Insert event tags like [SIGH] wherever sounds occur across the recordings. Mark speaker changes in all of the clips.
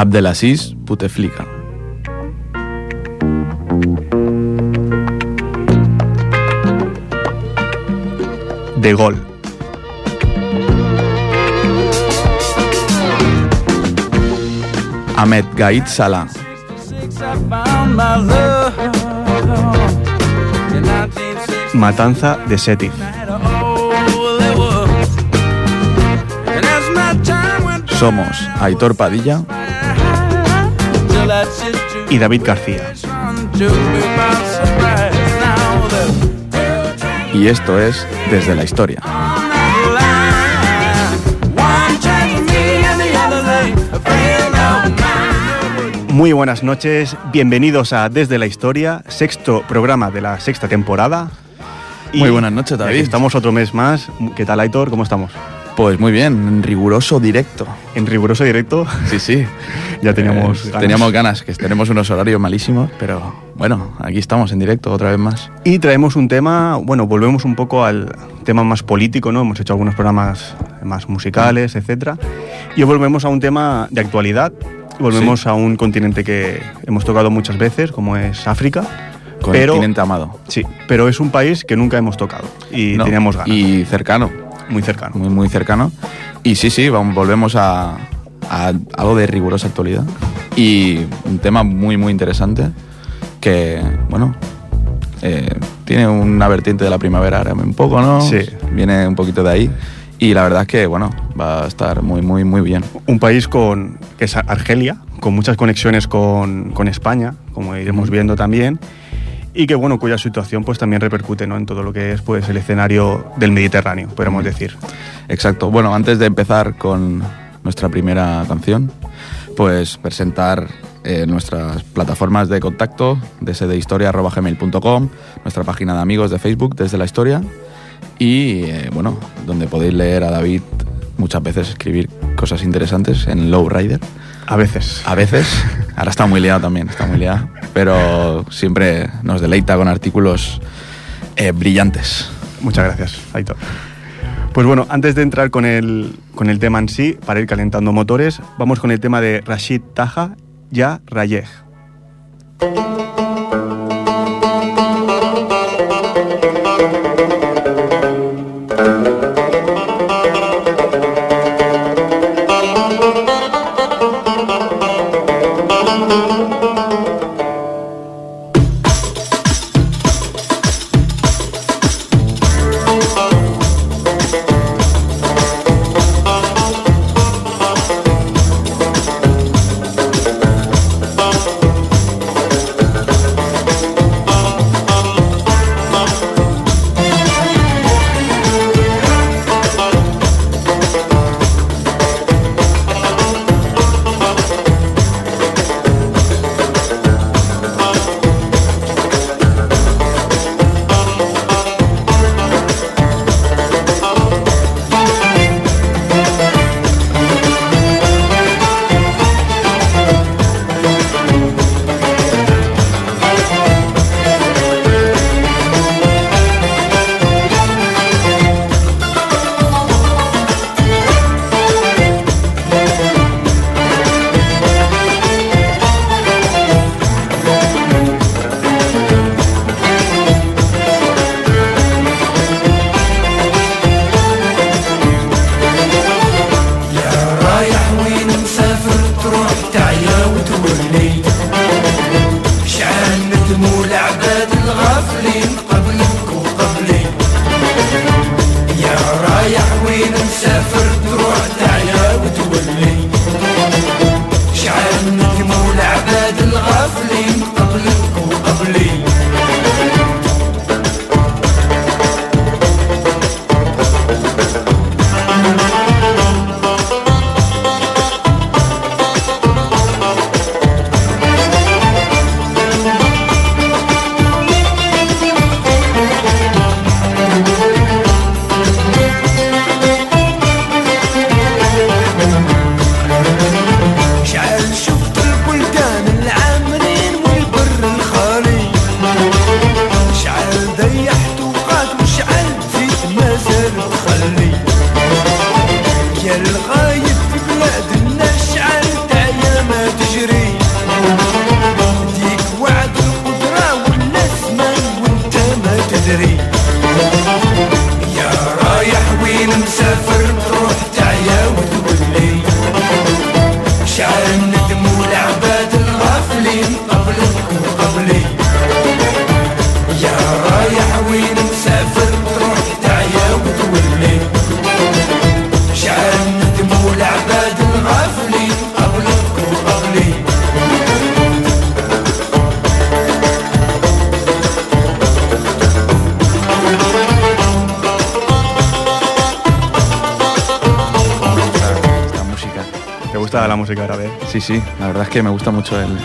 Speaker 1: Abdelaziz Bouteflika.
Speaker 2: De Gaulle.
Speaker 1: Ahmed Gaid Salah.
Speaker 2: Matanza de Sétif.
Speaker 1: Somos Aitor Padilla
Speaker 2: Y David García.
Speaker 1: y esto es Desde la Historia.
Speaker 2: Muy buenas noches, bienvenidos a Desde la Historia, sexto programa de la sexta temporada.
Speaker 1: Muy buenas noches, David.
Speaker 2: Estamos otro mes más. ¿Qué tal, Aitor? ¿Cómo estamos?
Speaker 1: Pues muy bien, en riguroso directo.
Speaker 2: En riguroso directo.
Speaker 1: Sí, sí. [LAUGHS]
Speaker 2: Ya teníamos
Speaker 1: Eh,
Speaker 2: ganas.
Speaker 1: Teníamos ganas, que tenemos unos horarios malísimos, pero bueno, aquí estamos en directo otra vez más.
Speaker 2: Y traemos un tema, bueno, volvemos un poco al tema más político, ¿no? Hemos hecho algunos programas más musicales, etcétera. Y volvemos a un tema de actualidad. Volvemos a un continente que hemos tocado muchas veces, como es África. Pero,
Speaker 1: Continente amado.
Speaker 2: sí, pero es un país que nunca hemos tocado y
Speaker 1: No,
Speaker 2: teníamos ganas.
Speaker 1: Y cercano,
Speaker 2: muy cercano.
Speaker 1: muy, muy cercano. Y sí, sí, vamos, volvemos a, a algo de rigurosa actualidad. Y un tema muy, muy interesante que, bueno, eh, tiene una vertiente de la primavera árabe un poco, ¿no?
Speaker 2: Sí.
Speaker 1: Viene un poquito de ahí. Y la verdad es que, bueno, va a estar muy, muy, muy bien.
Speaker 2: Un país con, que es Argelia, con muchas conexiones con, con España, como iremos viendo también, y que bueno, cuya situación pues también repercute ¿no? en todo lo que es pues el escenario del Mediterráneo, podemos decir.
Speaker 1: Exacto. Bueno, antes de empezar con nuestra primera canción, pues presentar eh, nuestras plataformas de contacto, desde historia.gmail.com, nuestra página de amigos de Facebook, desde la historia, y eh, bueno, donde podéis leer a David muchas veces escribir cosas interesantes en Lowrider.
Speaker 2: A veces.
Speaker 1: A veces, ahora está muy liado también, está muy liado, pero siempre nos deleita con artículos eh, brillantes.
Speaker 2: Muchas gracias, Aitor. Pues bueno, antes de entrar con el, con el tema en sí, para ir calentando motores, vamos con el tema de Rashid Taha Ya Rayej.
Speaker 1: Sí, sí, la verdad es que me gusta mucho el... [LAUGHS]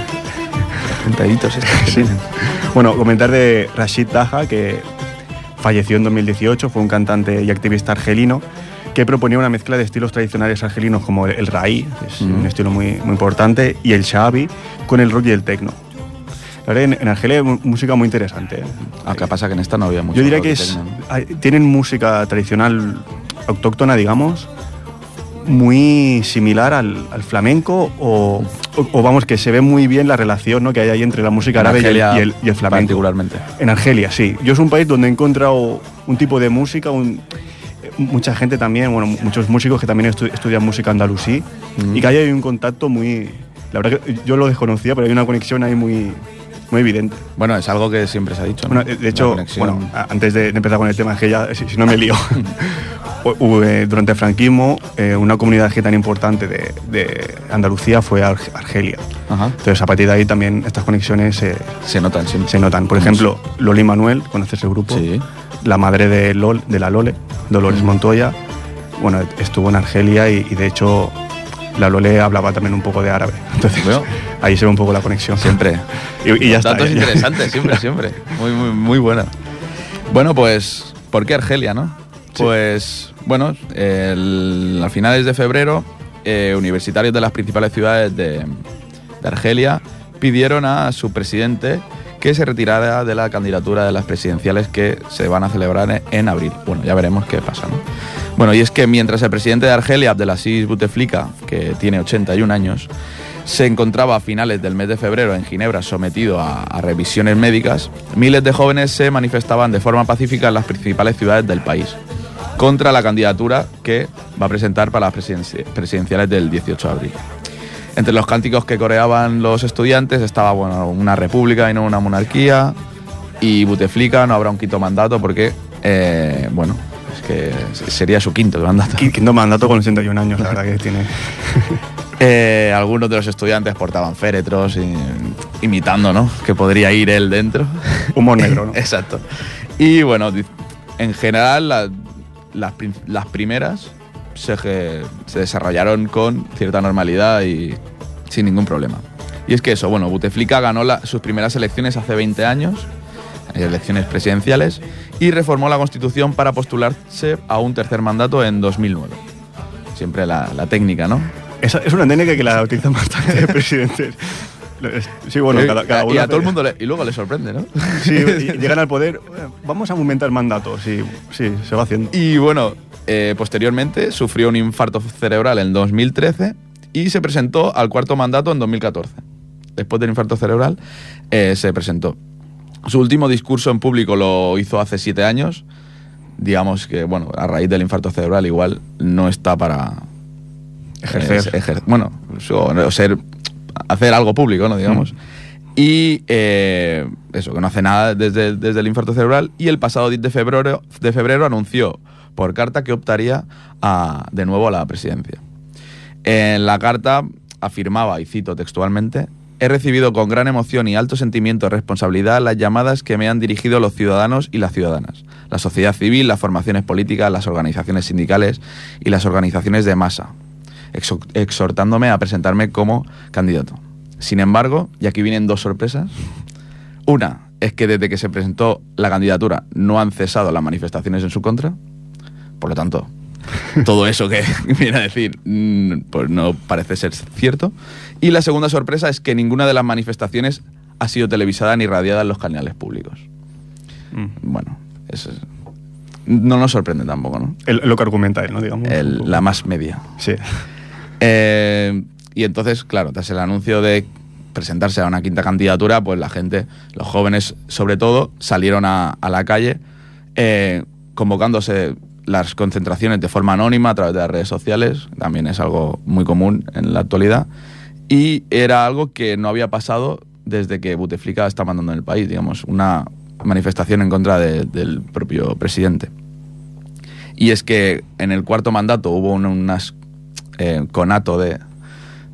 Speaker 1: Estos que tienen.
Speaker 2: Bueno, comentar de Rashid Taha, que falleció en 2018, fue un cantante y activista argelino que proponía una mezcla de estilos tradicionales argelinos como el, el raí, que es
Speaker 1: Mm.
Speaker 2: un estilo muy, muy importante, y el shabi con el rock y el techno. La verdad, en, en Argelia hay música muy interesante. ¿eh?
Speaker 1: Aunque pasa que en esta no había mucho.
Speaker 2: Yo diría que tienen música tradicional autóctona, digamos, muy similar al, al flamenco o, o- o vamos, que se ve muy bien la relación ¿no? que hay ahí entre la música
Speaker 1: En
Speaker 2: árabe y el, y el- y el flamenco.
Speaker 1: Particularmente.
Speaker 2: En Argelia, sí. Yo es un país donde he encontrado un tipo de música, un- mucha gente también, bueno, muchos músicos que también estu- estudian música andalusí
Speaker 1: Mm.
Speaker 2: y que ahí hay un contacto muy... La verdad que yo lo desconocía, pero hay una conexión ahí muy, muy evidente.
Speaker 1: Bueno, es algo que siempre se ha dicho. ¿no?
Speaker 2: Bueno, de- hecho, bueno, antes de, empezar con el tema, es que ya, si, si no me lío, [LAUGHS] Hu- eh, durante el franquismo, eh, una comunidad tan importante de, de Andalucía fue Arge- Argelia.
Speaker 1: Ajá.
Speaker 2: Entonces, a partir de ahí también estas conexiones se,
Speaker 1: Se notan siempre.
Speaker 2: se notan. Por ejemplo, Loli Manuel, ¿conoces el grupo?
Speaker 1: Sí.
Speaker 2: La madre de, Lol, de la Lole, Dolores Montoya, bueno, estuvo en Argelia y, y de hecho la Lole hablaba también un poco de árabe. Entonces, ahí se ve un poco la conexión.
Speaker 1: Siempre.
Speaker 2: Y, y ya está.
Speaker 1: Datos interesantes, siempre, siempre. Muy, muy, muy buena. Bueno, pues, ¿por qué Argelia, no?
Speaker 2: Sí.
Speaker 1: Pues, bueno, el- a finales de febrero, eh, universitarios de las principales ciudades de, de Argelia pidieron a su presidente que se retirara de la candidatura de las presidenciales que se van a celebrar en, abril. Bueno, ya veremos qué pasa, ¿no? Bueno, y es que mientras el presidente de Argelia, Abdelaziz Bouteflika, que tiene 81 años, se encontraba a finales del mes de febrero en Ginebra sometido a, revisiones médicas, miles de jóvenes se manifestaban de forma pacífica en las principales ciudades del país contra la candidatura que va a presentar para las presidenci- presidenciales del 18 de abril. Entre los cánticos que coreaban los estudiantes estaba bueno, una república y no una monarquía, y Bouteflika no habrá un quinto mandato porque, eh, bueno, es que sería su quinto mandato.
Speaker 2: Qui- Quinto mandato con 81 años, la verdad que tiene. [LAUGHS]
Speaker 1: Eh, algunos de los estudiantes portaban féretros y- imitando, ¿no? Que podría ir él dentro.
Speaker 2: Humor negro, [LAUGHS] ¿no?
Speaker 1: Exacto. Y bueno, en general la- las, las primeras se, se desarrollaron con cierta normalidad y sin ningún problema. Y es que eso, bueno, Bouteflika ganó la- sus primeras elecciones hace 20 años, eh, elecciones presidenciales, y reformó la constitución para postularse a un tercer mandato en 2009. Siempre la, la técnica, ¿no?
Speaker 2: Esa es una técnica que la utilizan bastante [LAUGHS] presidentes. Sí, bueno,
Speaker 1: Eh,
Speaker 2: cada, cada
Speaker 1: y a todo el mundo le- y luego le sorprende, ¿no?
Speaker 2: Sí, y [LAUGHS] llegan al poder. Vamos a aumentar mandatos. Sí, sí, se va haciendo.
Speaker 1: Y bueno, eh, posteriormente sufrió un infarto cerebral en 2013 y se presentó al cuarto mandato en 2014. Después del infarto cerebral eh, se presentó. Su último discurso en público lo hizo hace siete años. Digamos que, bueno, a raíz del infarto cerebral igual no está para
Speaker 2: Ejercer.
Speaker 1: eh, ejer- bueno, o, ser, hacer algo público, ¿no? Digamos. Y eh, eso, que no hace nada desde, desde el infarto cerebral. Y el pasado 10 de febrero, de febrero anunció por carta que optaría a- de nuevo a la presidencia. En la carta afirmaba, y cito textualmente, he recibido con gran emoción y alto sentimiento de responsabilidad las llamadas que me han dirigido los ciudadanos y las ciudadanas, la sociedad civil, las formaciones políticas, las organizaciones sindicales y las organizaciones de masa, exhortándome a presentarme como candidato. Sin embargo, y aquí vienen dos sorpresas, una es que desde que se presentó la candidatura no han cesado las manifestaciones en su contra, por lo tanto, todo eso que [LAUGHS] viene a decir mm, pues no parece ser cierto. Y la segunda sorpresa es que ninguna de las manifestaciones ha sido televisada ni radiada en los canales públicos.
Speaker 2: Mm.
Speaker 1: Bueno, eso es- no nos sorprende tampoco, ¿no?
Speaker 2: El- lo que argumenta él, ¿no? Digamos.
Speaker 1: El- la más media.
Speaker 2: Sí.
Speaker 1: Eh, y entonces, claro, tras el anuncio de presentarse a una quinta candidatura, pues la gente, los jóvenes sobre todo, salieron a, a la calle eh, convocándose las concentraciones de forma anónima a través de las redes sociales, también es algo muy común en la actualidad, y era algo que no había pasado desde que Bouteflika está mandando en el país, digamos, una manifestación en contra de- del propio presidente. Y es que en el cuarto mandato hubo un unas, eh, conato de,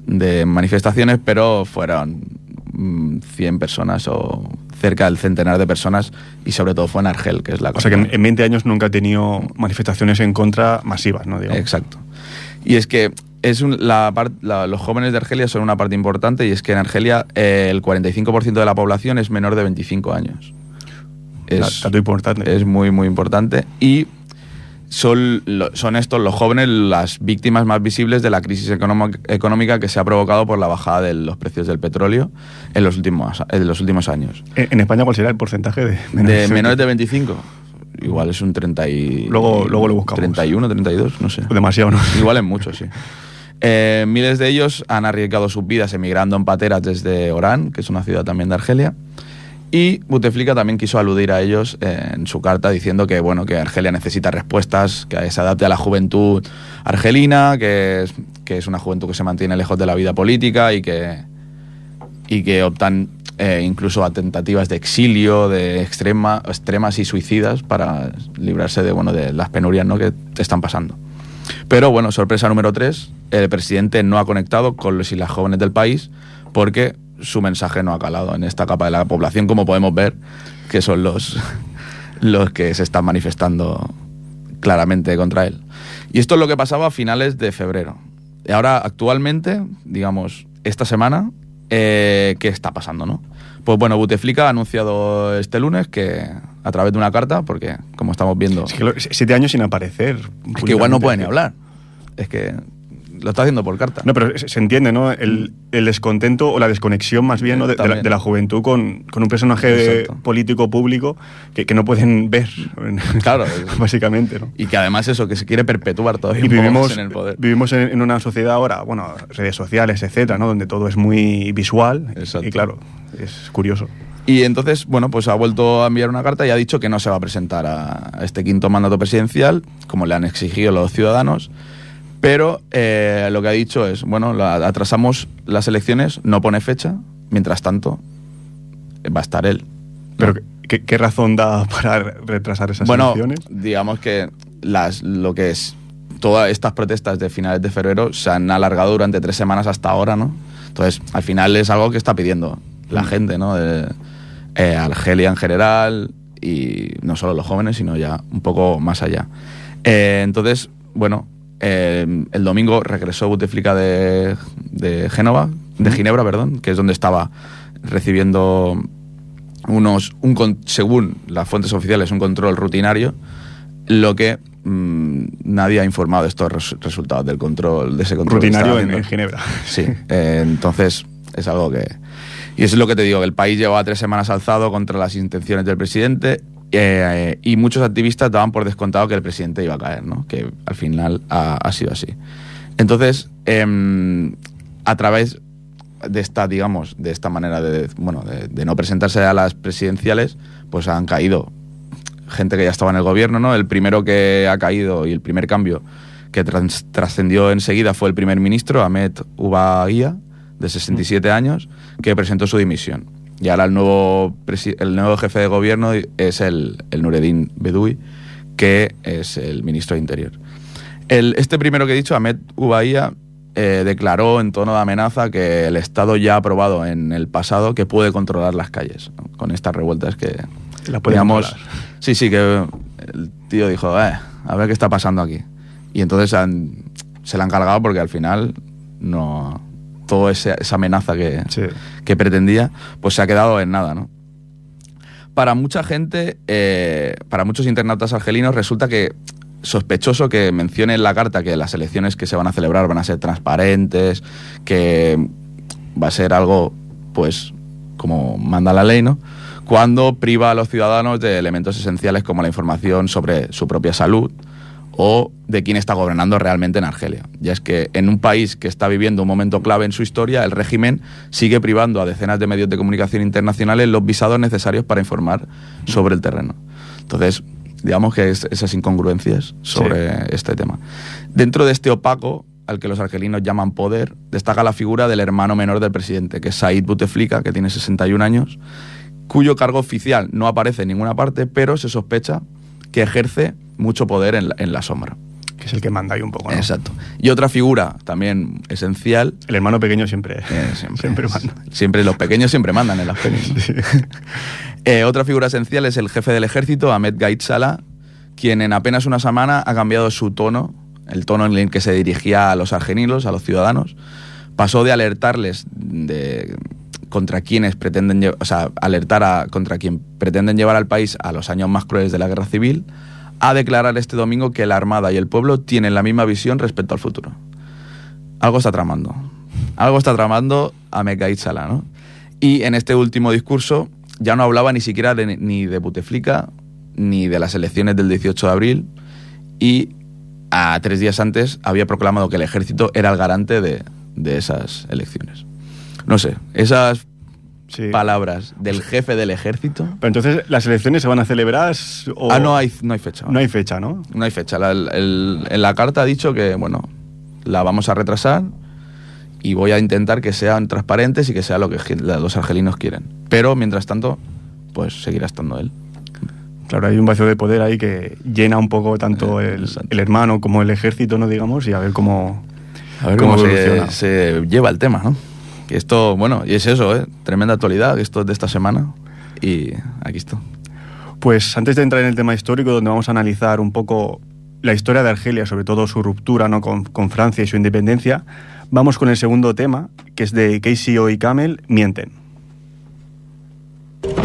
Speaker 1: de manifestaciones, pero fueron mm, 100 personas o cerca del centenar de personas y sobre todo fue en Argel, que es la
Speaker 2: O sea que en,
Speaker 1: capital.
Speaker 2: en 20 años nunca ha tenido manifestaciones en contra masivas, ¿no? Digamos.
Speaker 1: Exacto. Y es que es un- la par- la- los jóvenes de Argelia son una parte importante y es que en Argelia eh, el 45% de la población es menor de 25 años. Es,
Speaker 2: Dato importante.
Speaker 1: es muy, muy importante. Y son, lo- son estos los jóvenes las víctimas más visibles de la crisis económica- que se ha provocado por la bajada de los precios del petróleo en los últimos, en los últimos años.
Speaker 2: En España, ¿cuál será el porcentaje de
Speaker 1: De menores de 25, igual es un 30 y...
Speaker 2: Luego- luego lo buscamos.
Speaker 1: 31, 32, no sé.
Speaker 2: Demasiado, ¿no?
Speaker 1: Igual es mucho, sí. Eh, miles de ellos han arriesgado sus vidas emigrando en pateras desde Orán, que es una ciudad también de Argelia. Y Bouteflika también quiso aludir a ellos eh, en su carta diciendo que bueno que Argelia necesita respuestas, que se adapte a la juventud argelina, que es, que es una juventud que se mantiene lejos de la vida política y que, y que optan eh, incluso a tentativas de exilio, de extrema, extremas y suicidas para librarse de, bueno, de las penurias ¿no? que están pasando. Pero bueno, sorpresa número tres, el presidente no ha conectado con los y las jóvenes del país porque su mensaje no ha calado en esta capa de la población, como podemos ver, que son los, [LAUGHS] los que se están manifestando claramente contra él. Y esto es lo que pasaba a finales de febrero. Y ahora, actualmente, digamos, esta semana, eh, ¿qué está pasando, no? Pues bueno, Bouteflika ha anunciado este lunes que, a través de una carta, porque como estamos viendo...
Speaker 2: Es que lo- siete años sin aparecer.
Speaker 1: Es que igual no
Speaker 2: públicamente.
Speaker 1: puede ni hablar. Es que lo está haciendo por carta.
Speaker 2: No, pero se, entiende, ¿no? El, el descontento o la desconexión más bien ¿no? de, de la, de la juventud con, con un personaje
Speaker 1: Exacto.
Speaker 2: político público que, que no pueden ver. [LAUGHS]
Speaker 1: Claro, [LAUGHS]
Speaker 2: básicamente, ¿no?
Speaker 1: Y que además eso, que se quiere perpetuar todavía
Speaker 2: Y vivimos,
Speaker 1: en el poder.
Speaker 2: vivimos en, en una sociedad ahora, bueno, redes sociales, etcétera, ¿no? Donde todo es muy visual.
Speaker 1: Exacto.
Speaker 2: Y claro, es curioso.
Speaker 1: Y entonces, bueno, pues ha vuelto a enviar una carta y ha dicho que no se va a presentar a, a este quinto mandato presidencial, como le han exigido los ciudadanos. Pero eh, lo que ha dicho es, bueno, la- atrasamos las elecciones, no pone fecha, mientras tanto va a estar él.
Speaker 2: Pero, ¿qué, qué razón da para retrasar esas
Speaker 1: bueno,
Speaker 2: elecciones?
Speaker 1: digamos que las, lo que es todas estas protestas de finales de febrero se han alargado durante tres semanas hasta ahora, ¿no? Entonces, al final es algo que está pidiendo la
Speaker 2: Mm.
Speaker 1: gente, ¿no? De, eh, Argelia en general y no solo los jóvenes, sino ya un poco más allá. Eh, entonces, bueno, eh, el domingo regresó Bouteflika de, de Génova, de Ginebra, perdón, que es donde estaba recibiendo unos, un, según las fuentes oficiales, un control rutinario, lo que mm, nadie ha informado de estos res- resultados del control, de ese control.
Speaker 2: Rutinario en, en Ginebra.
Speaker 1: Sí, [LAUGHS] eh, entonces es algo que... Y eso es lo que te digo, que el país llevaba tres semanas alzado contra las intenciones del presidente eh, y muchos activistas daban por descontado que el presidente iba a caer, ¿no? Que al final ha, sido así. Entonces, em, a través de esta, digamos, de esta manera de, bueno, de, no presentarse a las presidenciales, pues han caído gente que ya estaba en el gobierno, ¿no? El primero que ha caído y el primer cambio que trascendió enseguida fue el primer ministro, Ahmed Ubaguía, de 67 años, que presentó su dimisión. Y ahora el nuevo, el nuevo jefe de gobierno es el, el Nureddin Bedoui, que es el ministro de Interior. El- este primero que he dicho, Ahmed Ubaía, eh, declaró en tono de amenaza que el Estado ya ha aprobado en el pasado que puede controlar las calles, ¿no? con estas revueltas que,
Speaker 2: La puede
Speaker 1: digamos, sí, sí, que el tío dijo, eh, a ver qué está pasando aquí. Y entonces han- se la han cargado porque al final no toda esa amenaza que,
Speaker 2: Sí.
Speaker 1: que pretendía, pues se ha quedado en nada, ¿no? Para mucha gente, eh, para muchos internautas argelinos, resulta que sospechoso que mencione en la carta que las elecciones que se van a celebrar van a ser transparentes, que va a ser algo, pues, como manda la ley, ¿no? Cuando priva a los ciudadanos de elementos esenciales como la información sobre su propia salud o de quién está gobernando realmente en Argelia. Ya es que en un país que está viviendo un momento clave en su historia, el régimen sigue privando a decenas de medios de comunicación internacionales los visados necesarios para informar sobre el terreno. Entonces, digamos que es- esas incongruencias sobre este tema. Dentro de este opaco al que los argelinos llaman poder, destaca la figura del hermano menor del presidente, que es Said Bouteflika, que tiene 61 años, cuyo cargo oficial no aparece en ninguna parte, pero se sospecha que ejerce mucho poder en la, en la sombra.
Speaker 2: Que es el que manda ahí un poco, ¿no?
Speaker 1: Exacto. Y otra figura también esencial.
Speaker 2: El hermano pequeño siempre,
Speaker 1: eh, siempre, [LAUGHS]
Speaker 2: siempre manda.
Speaker 1: Siempre los pequeños siempre mandan en las pelis. [LAUGHS] Eh, otra figura esencial es el jefe del ejército, Ahmed Gaid Salah, quien en apenas una semana ha cambiado su tono el tono en el que se dirigía a los argelinos, a los ciudadanos, pasó de alertarles de contra quienes pretenden, o sea, alertar a, contra quien pretenden llevar al país a los años más crueles de la guerra civil, a declarar este domingo que la Armada y el pueblo tienen la misma visión respecto al futuro. Algo está tramando. Algo está tramando a Mekaid Salah, ¿no? Y en este último discurso ya no hablaba ni siquiera de, ni de Buteflika ni de las elecciones del 18 de abril y a tres días antes había proclamado que el ejército era el garante de, de esas elecciones. No sé, esas
Speaker 2: Sí.
Speaker 1: palabras del jefe del ejército...
Speaker 2: Pero entonces, ¿las elecciones se van a celebrar o
Speaker 1: Ah, no hay, no hay fecha.
Speaker 2: no hay fecha, ¿no?
Speaker 1: No hay fecha. La- el- el- en la carta ha dicho que, bueno, la vamos a retrasar y voy a intentar que sean transparentes y que sea lo que los argelinos quieren. Pero, mientras tanto, pues seguirá estando él.
Speaker 2: Claro, hay un vacío de poder ahí que llena un poco tanto
Speaker 1: Eh,
Speaker 2: el, el hermano como el ejército, ¿no? Digamos, y a ver cómo,
Speaker 1: A ver
Speaker 2: cómo
Speaker 1: se, se lleva el tema, ¿no? Que esto, bueno, y es eso, ¿eh? Tremenda actualidad, esto es de esta semana. Y aquí está.
Speaker 2: Pues antes de entrar en el tema histórico, donde vamos a analizar un poco la historia de Argelia, sobre todo su ruptura ¿no? con, con Francia y su independencia, vamos con el segundo tema, que es de KCO y Camel, Mienten.
Speaker 3: Solo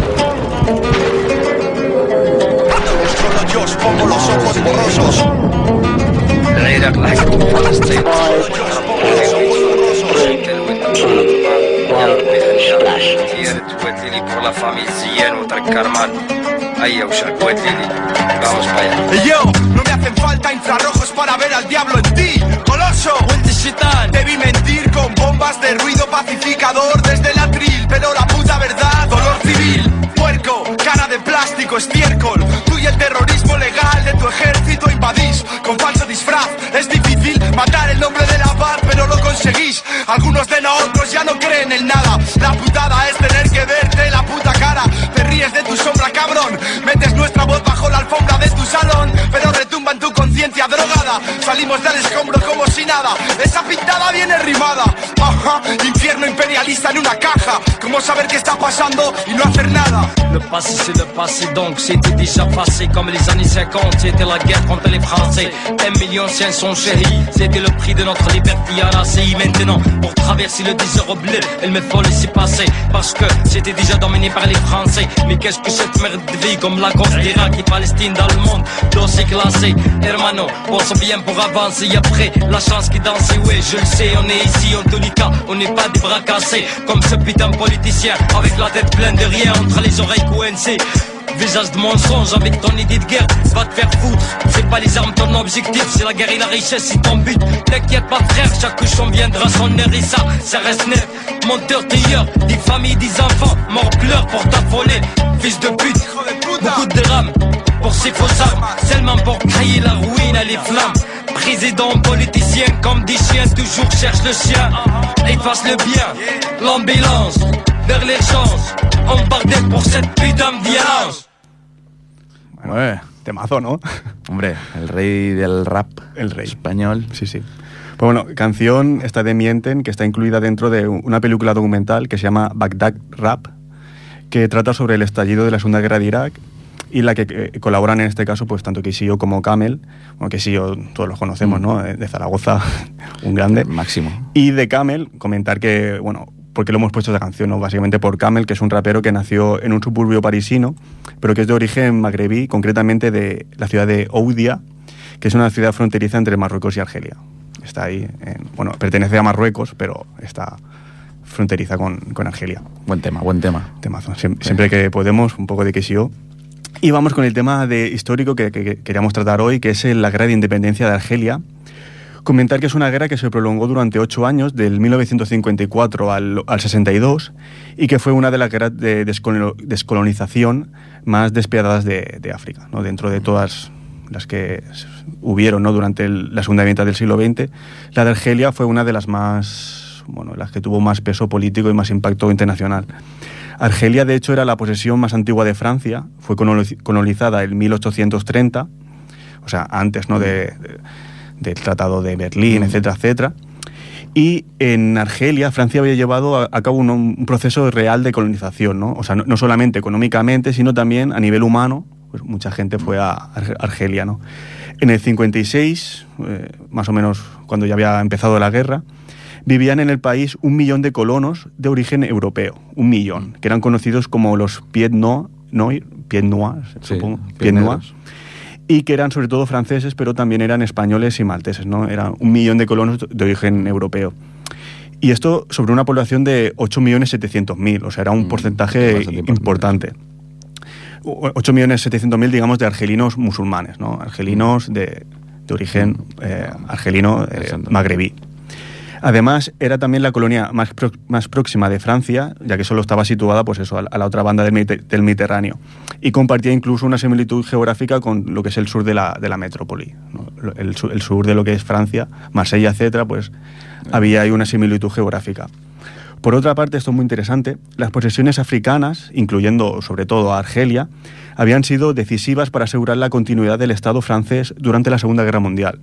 Speaker 3: yo os pongo los ojos borrosos
Speaker 4: غيرك لحقت فلسطين تودي لي pour la famille زيان وترك كرمان هيا وشك ودي لي vamos para allá
Speaker 3: Y yo, no me hacen falta infrarrojos para ver al diablo en ti, coloso. Te vi mentir con bombas de ruido pacificador desde el atril, pero la puta verdad, dolor civil, puerco, cara de plástico, estiércol. Tú y el terrorismo legal de tu ejército invadís con falso disfraz. Es difícil matar el nombre de la pero lo conseguís. Algunos de nosotros ya no creen en nada. La putada es tener que verte la puta cara. Te ríes de tu sombra, cabrón. Metes nuestra voz bajo la alfombra de tu salón, pero retumba en tu conciencia drogada. Salimos del escombro como si nada. Esa pintada viene rimada. Ajá, infierno imperialista en una caja. ¿Cómo saber qué está pasando y no hacer nada?
Speaker 4: Le passé c'est le passé donc c'était déjà passé comme les années 50 c'était la guerre contre les Français Un million cinq cents chéris c'était le prix de notre liberté à la CI maintenant pour traverser le désert bleu il me faut laisser passer parce que c'était déjà dominé par les Français mais qu'est-ce que cette merde de vie comme la cause d'Irak et Palestine dans le monde dossier classé hermano pense bien pour avancer après la chance qui danse ouais je le sais on est ici en cas on n'est pas des bras cassés comme ce putain politicien avec la tête pleine de rien entre les oreilles coincées Visage de mensonge avec ton idée de guerre, va te faire foutre. C'est pas les armes ton objectif, c'est la guerre et la richesse, c'est ton but. T'inquiète pas frère, chaque cochon viendra son heure et ça, reste net. Monteur tailleur, des familles, des enfants, morts pleurent pour t'affoler. Fils de pute, beaucoup de drames pour ces fausses armes, seulement pour crier la ruine à les flammes. Président, politicien, comme des chiens, toujours cherche le chien. Efface le bien, l'ambulance, vers l'urgence. On bardait pour cette putain de violence.
Speaker 1: Bueno,
Speaker 2: Temazo, ¿no?
Speaker 1: hombre, el rey del rap
Speaker 2: El rey.
Speaker 1: español.
Speaker 2: Sí, sí. Pues bueno, canción esta de Mienten, que está incluida dentro de una película documental que se llama Baghdad Rap, que trata sobre el estallido de la Segunda Guerra de Irak y la que eh, colaboran en este caso pues tanto Kisillo como Camel, bueno, Kisillo todos los conocemos, ¿no? Eh, De Zaragoza, [LAUGHS] un grande.
Speaker 1: Máximo.
Speaker 2: Y de Camel, comentar que, bueno, porque lo hemos puesto esta canción, ¿no? Básicamente por Camel, que es un rapero que nació en un suburbio parisino, pero que es de origen magrebí, concretamente de la ciudad de Oudia, que es una ciudad fronteriza entre Marruecos y Argelia. Está ahí, en- bueno, pertenece a Marruecos, pero está fronteriza con, con Argelia.
Speaker 1: Buen tema, buen tema.
Speaker 2: Temazo. Siem- Siempre, que podemos, un poco de KCO. Y vamos con el tema de histórico que, que- que queríamos tratar hoy, que es la guerra de independencia de Argelia. Comentar que es una guerra que se prolongó durante ocho años, del 1954 al, al 62, y que fue una de las guerras de descolo- descolonización más despiadadas de, de África, ¿no? dentro de todas las que hubieron ¿no? durante el- la segunda mitad del siglo XX. La de Argelia fue una de las más, bueno, las que tuvo más peso político y más impacto internacional. Argelia, de hecho, era la posesión más antigua de Francia, fue coloniz- colonizada en 1830, o sea, antes ¿no? de- de- del Tratado de Berlín, etcétera, etcétera. Y en Argelia, Francia había llevado a, a cabo un, un proceso real de colonización, ¿no? O sea, no, no solamente económicamente, sino también a nivel humano, pues mucha gente fue a Ar- Argelia, ¿no? En el 56, eh, más o menos cuando ya había empezado la guerra, vivían en el país un millón de colonos de origen europeo, un millón, que eran conocidos como los Pied Noirs, Pied Noirs,
Speaker 1: Sí,
Speaker 2: supongo, Pied. Noirs, y que eran sobre todo franceses, pero también eran españoles y malteses, ¿no? Eran un millón de colonos de origen europeo. Y esto sobre una población de 8.700.000, o sea, era un
Speaker 1: Mm,
Speaker 2: porcentaje
Speaker 1: bastante
Speaker 2: importante. 8.700.000, digamos, de argelinos musulmanes, ¿no? Argelinos de, de origen eh, argelino eh, magrebí. Además, era también la colonia más, más próxima de Francia, ya que solo estaba situada pues eso, a la- otra banda del, Mediter- del Mediterráneo. Y compartía incluso una similitud geográfica con lo que es el sur de la, de la metrópoli. el sur de lo que es Francia, Marsella, etcétera, pues había ahí una similitud geográfica. Por otra parte, esto es muy interesante, las posesiones africanas, incluyendo sobre todo a Argelia, habían sido decisivas para asegurar la continuidad del Estado francés durante la Segunda Guerra Mundial.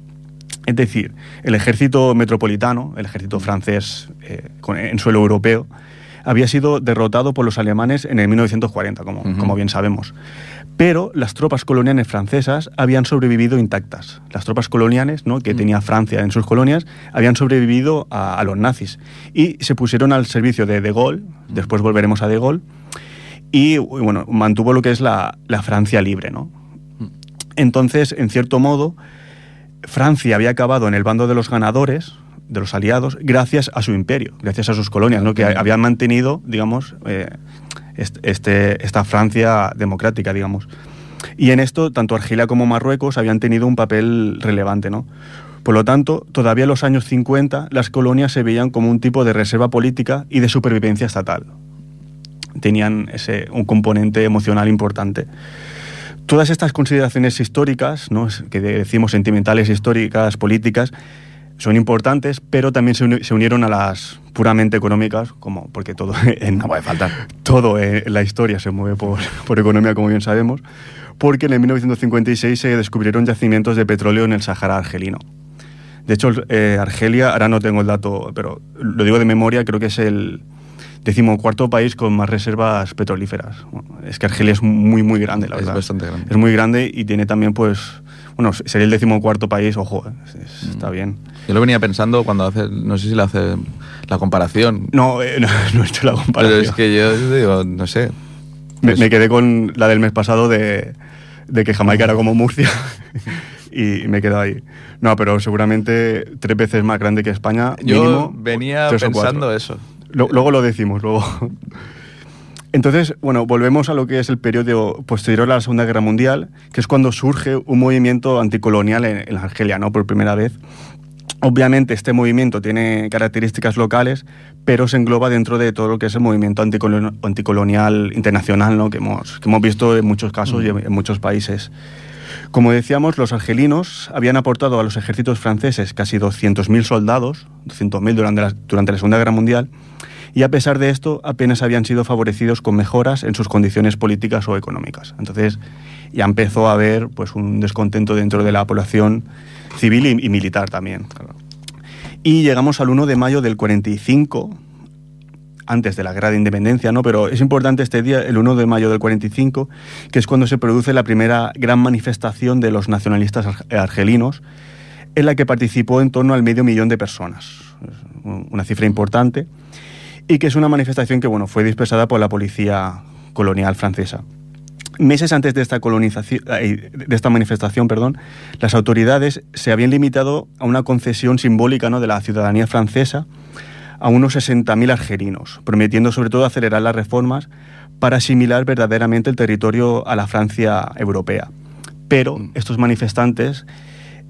Speaker 2: Es decir, el ejército metropolitano, el ejército francés eh, con- en suelo europeo, había sido derrotado por los alemanes en el 1940, como, como bien sabemos. Pero las tropas coloniales francesas habían sobrevivido intactas. Las tropas coloniales ¿no? que tenía Francia en sus colonias habían sobrevivido a, a los nazis y se pusieron al servicio de De Gaulle, después volveremos a De Gaulle, y bueno, mantuvo lo que es la, la Francia libre. ¿no? Entonces, en cierto modo, Francia había acabado en el bando de los ganadores, de los aliados, gracias a su imperio, gracias a sus colonias, ¿no? que habían mantenido, digamos, eh, est- este, esta Francia democrática, digamos. Y en esto, tanto Argelia como Marruecos habían tenido un papel relevante, ¿no? Por lo tanto, todavía en los años 50 las colonias se veían como un tipo de reserva política y de supervivencia estatal. Tenían ese, un componente emocional importante. Todas estas consideraciones históricas, que decimos sentimentales, históricas, políticas, son importantes, pero también se, uni- se unieron a las puramente económicas, como porque todo [LAUGHS] en,
Speaker 1: No puede faltar.
Speaker 2: todo en la historia se mueve por, por economía, como bien sabemos, porque en el 1956 se descubrieron yacimientos de petróleo en el Sahara argelino. De hecho, eh, Argelia, ahora no tengo el dato, pero lo digo de memoria, creo que es el decimocuarto país con más reservas petrolíferas. Bueno, es que Argelia es muy, muy grande, la
Speaker 1: Es
Speaker 2: verdad.
Speaker 1: bastante grande.
Speaker 2: Es muy grande y tiene también, pues, bueno, sería el decimocuarto país, ojo, eh, es- es- está bien.
Speaker 1: Yo lo venía pensando cuando hace, no sé si le hace la comparación.
Speaker 2: No, eh, [LAUGHS] no, no he hecho la
Speaker 1: pero
Speaker 2: comparación.
Speaker 1: es que yo digo, no sé.
Speaker 2: Me,
Speaker 1: Pues-
Speaker 2: me quedé con la del mes pasado de, de que Jamaica era como Murcia [LAUGHS] y me he quedado ahí. No, pero seguramente tres veces más grande que España.
Speaker 1: Yo
Speaker 2: mínimo,
Speaker 1: venía pensando eso.
Speaker 2: Lo- luego lo decimos, luego. Entonces, bueno, volvemos a lo que es el periodo posterior a la Segunda Guerra Mundial, que es cuando surge un movimiento anticolonial en, en Argelia, ¿no? Por primera vez. Obviamente este movimiento tiene características locales, pero se engloba dentro de todo lo que es el movimiento anticolon- anticolonial internacional, ¿no? que, hemos, que hemos visto en muchos casos y en, en muchos países. Como decíamos, los argelinos habían aportado a los ejércitos franceses casi 200.000 soldados, 200.000 durante la, durante la Segunda Guerra Mundial, y a pesar de esto apenas habían sido favorecidos con mejoras en sus condiciones políticas o económicas. Entonces ya empezó a haber pues, un descontento dentro de la población civil y, y militar también. Y llegamos al 1 de mayo del 45, antes de la guerra de independencia, ¿no? Pero es importante este día, el 1 de mayo del 45, que es cuando se produce la primera gran manifestación de los nacionalistas arg- argelinos, en la que participó en torno al medio millón de personas. Una cifra importante. Y que es una manifestación que, bueno, fue dispersada por la policía colonial francesa. Meses antes de esta colonización, eh, de esta manifestación, perdón, las autoridades se habían limitado a una concesión simbólica ¿no? de la ciudadanía francesa a unos 60.000 argelinos, prometiendo sobre todo acelerar las reformas para asimilar verdaderamente el territorio a la Francia europea. Pero estos manifestantes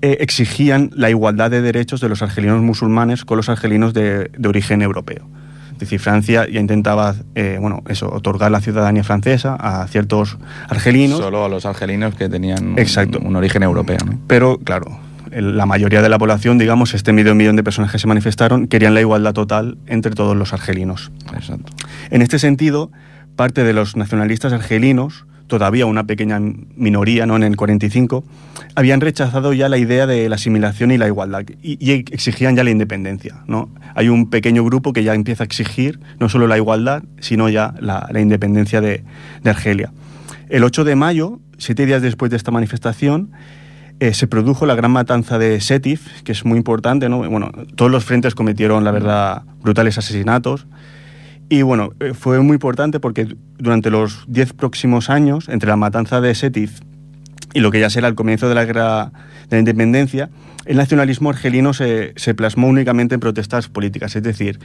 Speaker 2: eh, exigían la igualdad de derechos de los argelinos musulmanes con los argelinos de, de origen europeo. Es decir, Francia ya intentaba, eh, bueno, eso, otorgar la ciudadanía francesa a ciertos argelinos.
Speaker 1: Solo a los argelinos que tenían
Speaker 2: Exacto.
Speaker 1: un origen europeo. ¿no?
Speaker 2: Pero, claro, la mayoría de la población, digamos, este medio millón de personas que se manifestaron, querían la igualdad total entre todos los argelinos.
Speaker 1: Exacto.
Speaker 2: En este sentido, parte de los nacionalistas argelinos, todavía una pequeña minoría ¿no? en el 45, habían rechazado ya la idea de la asimilación y la igualdad y, y exigían ya la independencia. ¿no? Hay un pequeño grupo que ya empieza a exigir no solo la igualdad, sino ya la, la independencia de, de Argelia. El 8 de mayo, siete días después de esta manifestación, eh, se produjo la gran matanza de Sétif, que es muy importante, ¿no? Bueno, todos los frentes cometieron, la verdad, brutales asesinatos. Y bueno, eh, fue muy importante porque durante los diez próximos años, entre la matanza de Sétif y lo que ya será el comienzo de la guerra de la independencia, el nacionalismo argelino se, se plasmó únicamente en protestas políticas. Es decir,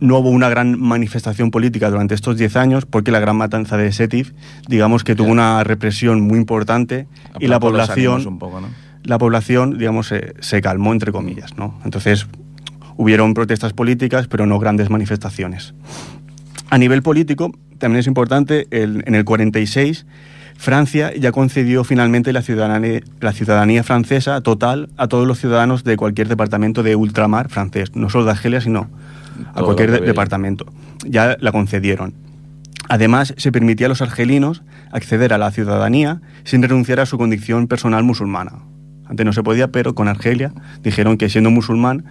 Speaker 2: no hubo una gran manifestación política durante estos 10 años porque la gran matanza de Sétif, digamos que tuvo una represión muy importante y la población,
Speaker 1: ánimos un poco, ¿no?
Speaker 2: la población, digamos, se, se calmó entre comillas, ¿no? Entonces hubieron protestas políticas, pero no grandes manifestaciones. A nivel político, también es importante, el- en el 46 Francia ya concedió finalmente la ciudadanía, la ciudadanía francesa total a todos los ciudadanos de cualquier departamento de ultramar francés, no solo de Argelia, sino a cualquier de- departamento. Ya la concedieron. Además, se permitía a los argelinos acceder a la ciudadanía sin renunciar a su condición personal musulmana. Antes no se podía, pero con Argelia dijeron que siendo musulmán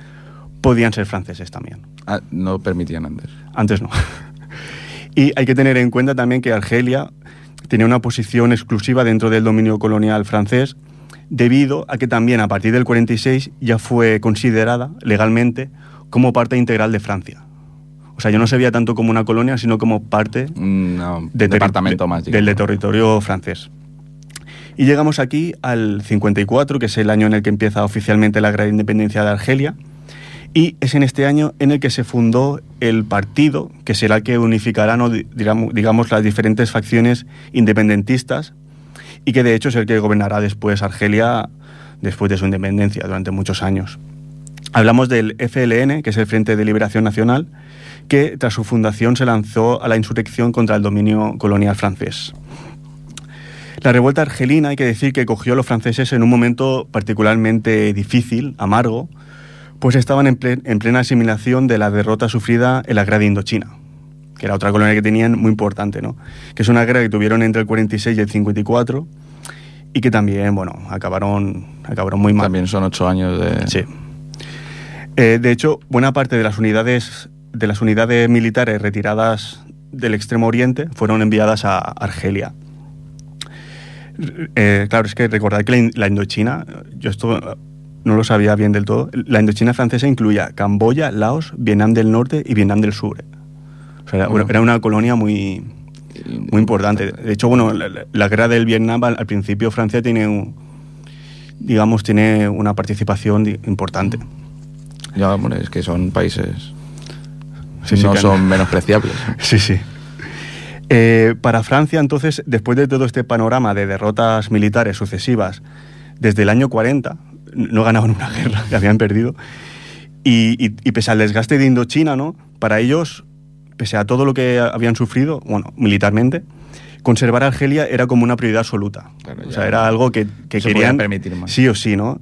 Speaker 2: podían ser franceses también.
Speaker 1: Ah, no permitían antes.
Speaker 2: Antes no. [LAUGHS] Y hay que tener en cuenta también que Argelia tenía una posición exclusiva dentro del dominio colonial francés debido a que también a partir del 46 ya fue considerada legalmente como parte integral de Francia. O sea, ya no se veía tanto como una colonia, sino como parte
Speaker 1: Un no,
Speaker 2: de
Speaker 1: departamento
Speaker 2: de-
Speaker 1: más.
Speaker 2: del de territorio francés. Y llegamos aquí al 54, que es el año en el que empieza oficialmente la gran independencia de Argelia. Y es en este año en el que se fundó el partido, que será el que unificará, ¿no? Di- digamos, digamos, las diferentes facciones independentistas y que de hecho es el que gobernará después Argelia después de su independencia durante muchos años. Hablamos del FLN, que es el Frente de Liberación Nacional, que tras su fundación se lanzó a la insurrección contra el dominio colonial francés. La revuelta argelina, hay que decir que cogió a los franceses en un momento particularmente difícil, amargo, pues estaban en, en plena asimilación de la derrota sufrida en la guerra de Indochina, que era otra colonia que tenían muy importante, ¿no? Que es una guerra que tuvieron entre el 46 y el 54 y que también, bueno, acabaron, acabaron muy mal.
Speaker 1: También son ocho años de...
Speaker 2: Sí. Eh, de hecho, buena parte de las unidades de las unidades militares retiradas del Extremo Oriente fueron enviadas a Argelia. Eh, claro, es que recordad que la, in- la Indochina, yo esto eh, no lo sabía bien del todo, la Indochina francesa incluía Camboya, Laos, Vietnam del Norte y Vietnam del Sur. O sea, era,
Speaker 1: Bueno.
Speaker 2: era una colonia muy, muy importante. De hecho, bueno, la, guerra del Vietnam al, al principio Francia tiene un, digamos, tiene una participación importante.
Speaker 1: Ya, hombre, es que son países...
Speaker 2: Sí, sí,
Speaker 1: no
Speaker 2: que-
Speaker 1: son menospreciables. [LAUGHS]
Speaker 2: Sí, sí. Eh, para Francia, entonces, después de todo este panorama de derrotas militares sucesivas, desde el año 40, no ganaban una guerra, que habían perdido, y, y- y pese al desgaste de Indochina, ¿no? Para ellos, pese a todo lo que habían sufrido, bueno, militarmente, conservar Argelia era como una prioridad absoluta.
Speaker 1: Claro,
Speaker 2: o sea, era algo que, que querían
Speaker 1: permitir más.
Speaker 2: sí o sí, ¿no?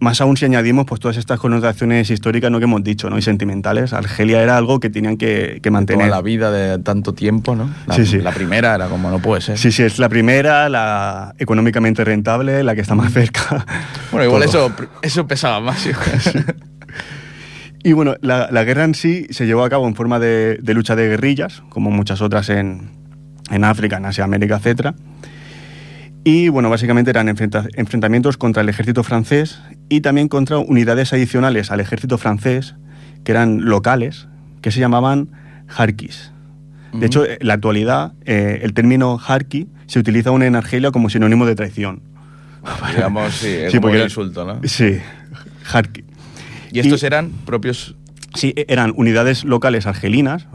Speaker 2: Más aún si añadimos pues todas estas connotaciones históricas ¿no? que hemos dicho, ¿no? Y sentimentales. Argelia era algo que tenían que, que mantener.
Speaker 1: Toda la vida de tanto tiempo, ¿no? La,
Speaker 2: Sí, sí.
Speaker 1: la primera era como no puede ser.
Speaker 2: Sí, sí, es la primera, la económicamente rentable, la que está más cerca. [LAUGHS]
Speaker 1: Bueno, igual
Speaker 2: Todo.
Speaker 1: eso, eso pesaba más. hijo.
Speaker 2: Y bueno, la, la guerra en sí se llevó a cabo en forma de, de lucha de guerrillas, como muchas otras en, en África, en Asia, América, etc. Y bueno, básicamente eran enfrenta- enfrentamientos contra el ejército francés y también contra unidades adicionales al ejército francés, que eran locales, que se llamaban harkis. De hecho, en la actualidad, eh, el término harki se utiliza aún en Argelia como sinónimo de traición. [LAUGHS]
Speaker 1: Digamos, sí, es
Speaker 2: Sí,
Speaker 1: como
Speaker 2: porque
Speaker 1: un insulto, ¿no?
Speaker 2: Sí, harki.
Speaker 1: Y estos
Speaker 2: y-
Speaker 1: eran propios
Speaker 2: Sí, e- eran unidades locales argelinas,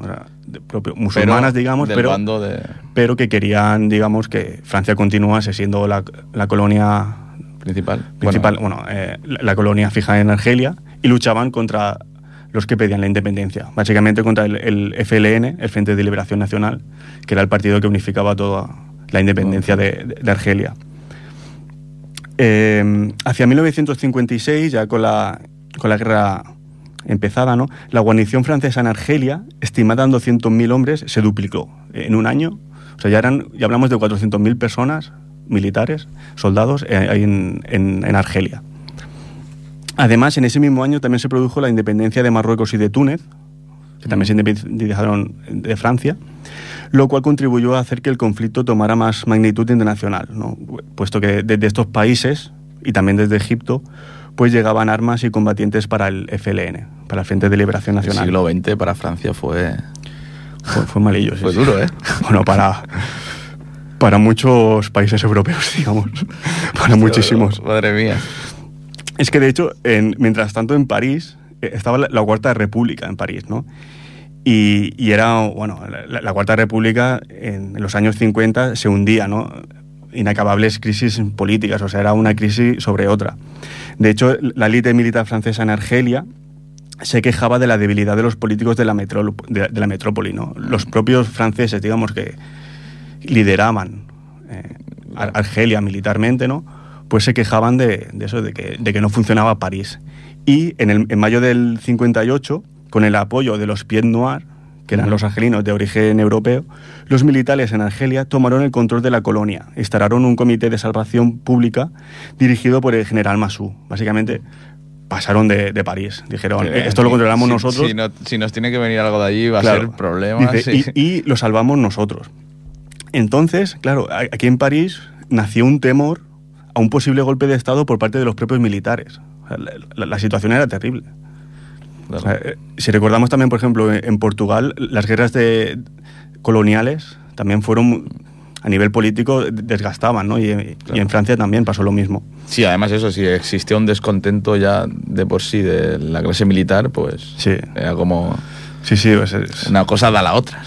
Speaker 2: musulmanas,
Speaker 1: pero
Speaker 2: digamos,
Speaker 1: del
Speaker 2: pero,
Speaker 1: bando de...
Speaker 2: pero que querían, digamos, que Francia continuase siendo la, la colonia
Speaker 1: principal.
Speaker 2: principal,
Speaker 1: Bueno,
Speaker 2: bueno, eh, la, la colonia fija en Argelia, y luchaban contra los que pedían la independencia, básicamente contra el, el FLN, el Frente de Liberación Nacional, que era el partido que unificaba toda la independencia de, de- de Argelia. Eh, hacia 1956, ya con la, con la guerra empezada, ¿no? la guarnición francesa en Argelia, estimada en 200.000 hombres, se duplicó en un año. O sea, ya, eran, ya hablamos de 400.000 personas militares, soldados, eh, en, en- en Argelia. Además, en ese mismo año también se produjo la independencia de Marruecos y de Túnez, que también se independizaron de Francia, lo cual contribuyó a hacer que el conflicto tomara más magnitud internacional, ¿no? puesto que desde estos países y también desde Egipto, pues llegaban armas y combatientes para el FLN, para el Frente de Liberación
Speaker 1: El
Speaker 2: Nacional.
Speaker 1: siglo XX para Francia fue,
Speaker 2: Fue, fue malillo,
Speaker 1: fue
Speaker 2: sí.
Speaker 1: duro, ¿eh?
Speaker 2: Bueno, para, para muchos países europeos, [LAUGHS] digamos. Para muchísimos.
Speaker 1: Madre mía.
Speaker 2: Es que de hecho, en- mientras tanto en París, eh, estaba la, la Cuarta República en París, ¿no? Y, y era, bueno, la, la Cuarta República en, los años 50 se hundía, ¿no? Inacabables crisis políticas, o sea, era una crisis sobre otra. De hecho, la élite militar francesa en Argelia se quejaba de la debilidad de los políticos de la, de, de la metrópoli, ¿no? Los propios franceses, digamos, que lideraban eh, Ar- Argelia militarmente, ¿no? Pues se quejaban de, de eso, de que, de que no funcionaba París. Y en, el- en mayo del 58, con el apoyo de los Pied Noir, que eran los argelinos de origen europeo, los militares en Argelia tomaron el control de la colonia, instalaron un comité de salvación pública dirigido por el general Massou. Básicamente pasaron de, de París. Dijeron, esto lo controlamos
Speaker 1: si-
Speaker 2: nosotros.
Speaker 1: Si, no- si nos tiene que venir algo de allí va
Speaker 2: Claro.
Speaker 1: a ser problema.
Speaker 2: Dice, y, y lo salvamos nosotros. Entonces, claro, aquí en París nació un temor a un posible golpe de Estado por parte de los propios militares. La, la- la situación era terrible. O sea, eh, si recordamos también, por ejemplo, en Portugal, las guerras de, coloniales también fueron, a nivel político, desgastaban, ¿no? Y, y
Speaker 1: Claro.
Speaker 2: en Francia también pasó lo mismo.
Speaker 1: Sí, además eso, si existía un descontento ya de por sí de la clase militar, pues
Speaker 2: Sí.
Speaker 1: era como
Speaker 2: Sí, sí, pues es-
Speaker 1: una cosa da la otra.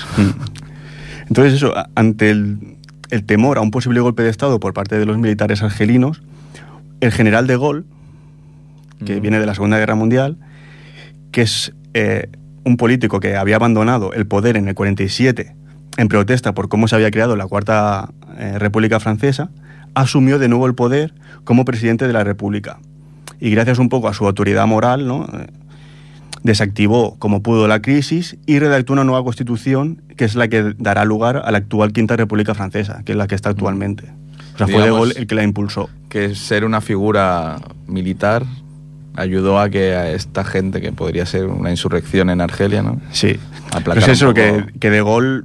Speaker 2: Entonces, eso, a- ante el, el temor a un posible golpe de Estado por parte de los militares argelinos, el general de Gaulle, que
Speaker 1: Mm.
Speaker 2: viene de la Segunda Guerra Mundial, que es eh, un político que había abandonado el poder en el 47 en protesta por cómo se había creado la Cuarta eh, República Francesa, asumió de nuevo el poder como presidente de la República. Y gracias un poco a su autoridad moral, ¿no? Eh, desactivó como pudo la crisis y redactó una nueva constitución que es la que dará lugar a la actual Quinta República Francesa, que es la que está actualmente. O sea, fue de Gaulle el que la impulsó.
Speaker 1: Que ser una figura militar ayudó a que a esta gente, que podría ser una insurrección en Argelia, ¿no?
Speaker 2: Sí. Pero es
Speaker 1: un
Speaker 2: eso, que,
Speaker 1: poco-
Speaker 2: que De Gaulle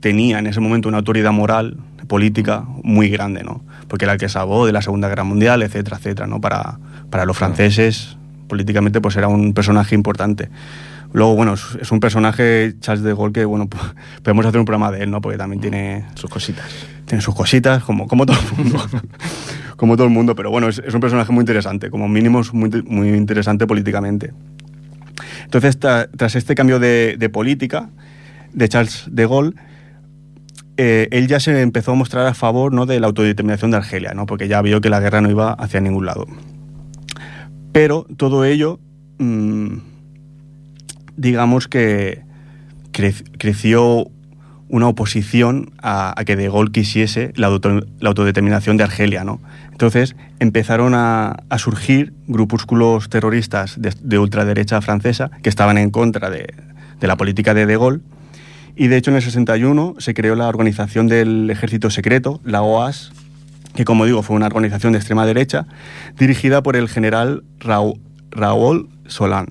Speaker 2: tenía en ese momento una autoridad moral, política, muy grande, ¿no? Porque era el que salvó de la Segunda Guerra Mundial, etcétera, etcétera, ¿no? Para, para los franceses, políticamente, pues era un personaje importante. Luego, bueno, es, un personaje, Charles de Gaulle, que, bueno, [LAUGHS] pues, podemos hacer un programa de él, ¿no? Porque también tiene,
Speaker 1: Sus cositas.
Speaker 2: tiene sus cositas, como, como todo el mundo. [LAUGHS] como todo el mundo, pero bueno, es, es un personaje muy interesante, como mínimo es muy, muy interesante políticamente. Entonces, ta- tras este cambio de, de política de Charles de Gaulle, eh, él ya se empezó a mostrar a favor ¿no? de la autodeterminación de Argelia, ¿no? porque ya vio que la guerra no iba hacia ningún lado. Pero todo ello, mm, digamos que cre- creció una oposición a, que De Gaulle quisiese la, auto- la autodeterminación de Argelia, ¿no? Entonces empezaron a, surgir grupúsculos terroristas de, de ultraderecha francesa que estaban en contra de, de la política de De Gaulle. Y de hecho en el 61 se creó la organización del ejército secreto, la OAS, que como digo fue una organización de extrema derecha dirigida por el general Raúl, Raúl Solán.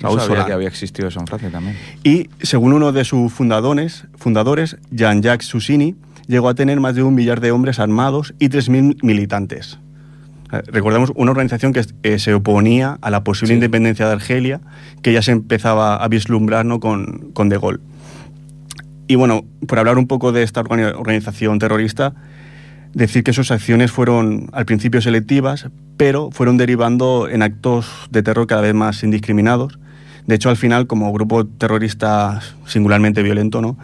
Speaker 1: No
Speaker 2: Raúl
Speaker 1: sabía
Speaker 2: Solán.
Speaker 1: que había existido eso en Francia también.
Speaker 2: Y según uno de sus fundadores, fundadores Jean-Jacques Susini, llegó a tener más de un millar de hombres armados y 3.000 militantes. Eh, Recordemos una organización que eh, se oponía a la posible
Speaker 1: Sí.
Speaker 2: independencia de Argelia, que ya se empezaba a vislumbrar ¿no? con, con De Gaulle. Y bueno, por hablar un poco de esta organi- organización terrorista, decir que sus acciones fueron al principio selectivas, pero fueron derivando en actos de terror cada vez más indiscriminados. De hecho, al final, como grupo terrorista singularmente violento, ¿no?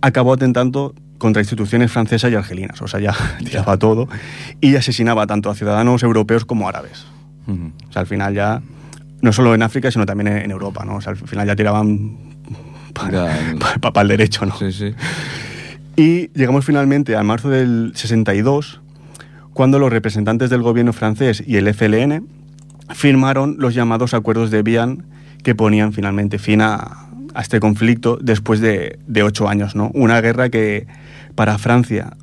Speaker 2: acabó atentando contra instituciones francesas y argelinas. O sea, ya [LAUGHS] tiraba todo y asesinaba tanto a ciudadanos europeos como árabes.
Speaker 1: Ujú.
Speaker 2: O sea, al final ya, no solo en África, sino también en Europa, ¿no? O sea, al final ya tiraban [LAUGHS] Para el derecho, ¿no?
Speaker 1: Sí, sí.
Speaker 2: Y llegamos finalmente a marzo del 62, cuando los representantes del gobierno francés y el FLN firmaron los llamados acuerdos de Vian que ponían finalmente fin a, a este conflicto después de, de ocho años, ¿no? Una guerra que para Francia,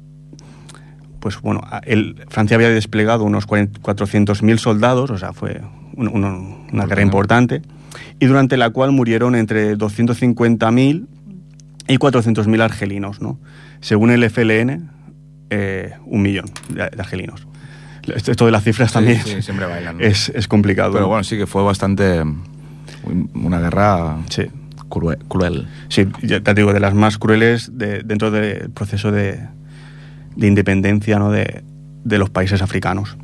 Speaker 2: pues bueno, el- Francia había desplegado unos 40 400.000 soldados, o sea, fue un- un- una guerra
Speaker 1: Importante.
Speaker 2: Y durante la cual murieron entre 250.000 y 400.000 argelinos, ¿no? Según el FLN, eh, un millón de, de argelinos. Esto, de las cifras
Speaker 1: Sí,
Speaker 2: también
Speaker 1: sí, siempre bailan. ¿no?
Speaker 2: es, es complicado.
Speaker 1: Pero
Speaker 2: ¿no?
Speaker 1: bueno, sí que fue bastante. Una guerra
Speaker 2: Sí.
Speaker 1: crue- cruel.
Speaker 2: Sí, ya te digo, de las más crueles de- dentro del proceso de, de independencia ¿no? de, de los países africanos.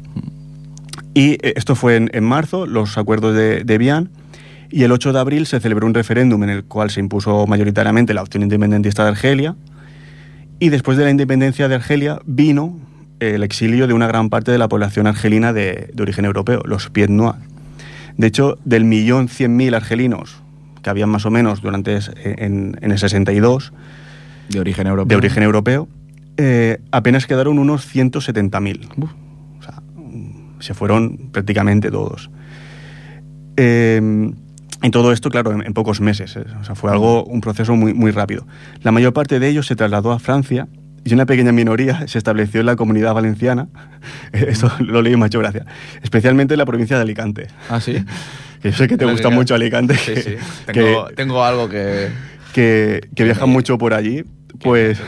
Speaker 2: Y eh, esto fue en, en marzo, los acuerdos de, de Evian, y el 8 de abril se celebró un referéndum en el cual se impuso mayoritariamente la opción independentista de Argelia, y después de la independencia de Argelia vino eh, el exilio de una gran parte de la población argelina de, de origen europeo, los Pied Noirs. De hecho, del millón cien mil argelinos que habían más o menos durante es- en, en el 62
Speaker 1: De origen europeo.
Speaker 2: de origen europeo, eh, apenas quedaron unos 170.000. O sea, se fueron prácticamente todos. Eh, y todo esto, claro, en, en pocos meses. eh, O sea, fue algo, un proceso muy, muy rápido. La mayor parte de ellos se trasladó a Francia y una pequeña minoría se estableció en la comunidad valenciana. [LAUGHS] Esto lo leí hecho gracia. Especialmente en la provincia de Alicante.
Speaker 1: Ah, sí. [LAUGHS]
Speaker 2: Que yo sé que te gusta mucho Alicante.
Speaker 1: Sí, sí. [LAUGHS]
Speaker 2: que-
Speaker 1: Tengo, tengo algo que.
Speaker 2: que, que viajan mucho por allí, pues,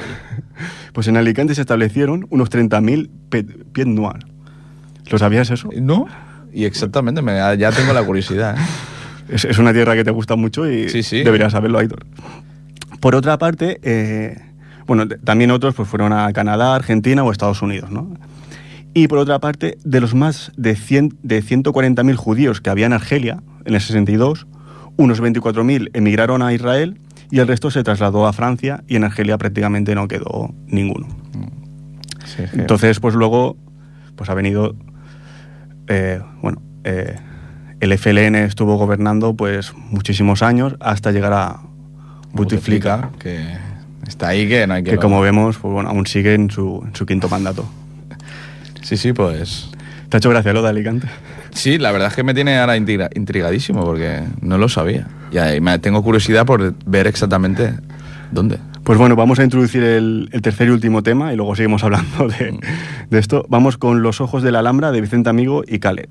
Speaker 2: pues en Alicante se establecieron unos 30.000 pe- pieds noirs. ¿Lo sabías eso?
Speaker 1: ¿No? Y exactamente, me, ya tengo la curiosidad. ¿eh?
Speaker 2: Es, es una tierra que te gusta mucho y
Speaker 1: Sí, sí.
Speaker 2: deberías saberlo, Aitor. Por otra parte, eh, bueno, también otros pues fueron a Canadá, Argentina o Estados Unidos, ¿no? Y por otra parte, de los más de, 100, de 140.000 judíos que había en Argelia en el 62, unos 24.000 emigraron a Israel y el resto se trasladó a Francia y en Argelia prácticamente no quedó ninguno.
Speaker 1: Sí.
Speaker 2: Entonces, pues luego, pues ha venido, eh, bueno, eh, el FLN estuvo gobernando pues muchísimos años hasta llegar a Bouteflika,
Speaker 1: que está ahí, que no hay que.
Speaker 2: que como vemos, pues bueno, aún sigue en su, en su quinto mandato.
Speaker 1: Sí, sí, pues.
Speaker 2: ¿Te ha hecho gracia lo de Alicante?
Speaker 1: Sí, la verdad es que me tiene ahora intriga- intrigadísimo porque no lo sabía. Y ahí me- tengo curiosidad por ver exactamente dónde.
Speaker 2: Pues bueno, vamos a introducir el, el tercer y último tema y luego seguimos hablando de, de esto. Vamos con Los Ojos de la Alhambra de Vicente Amigo y Khaled.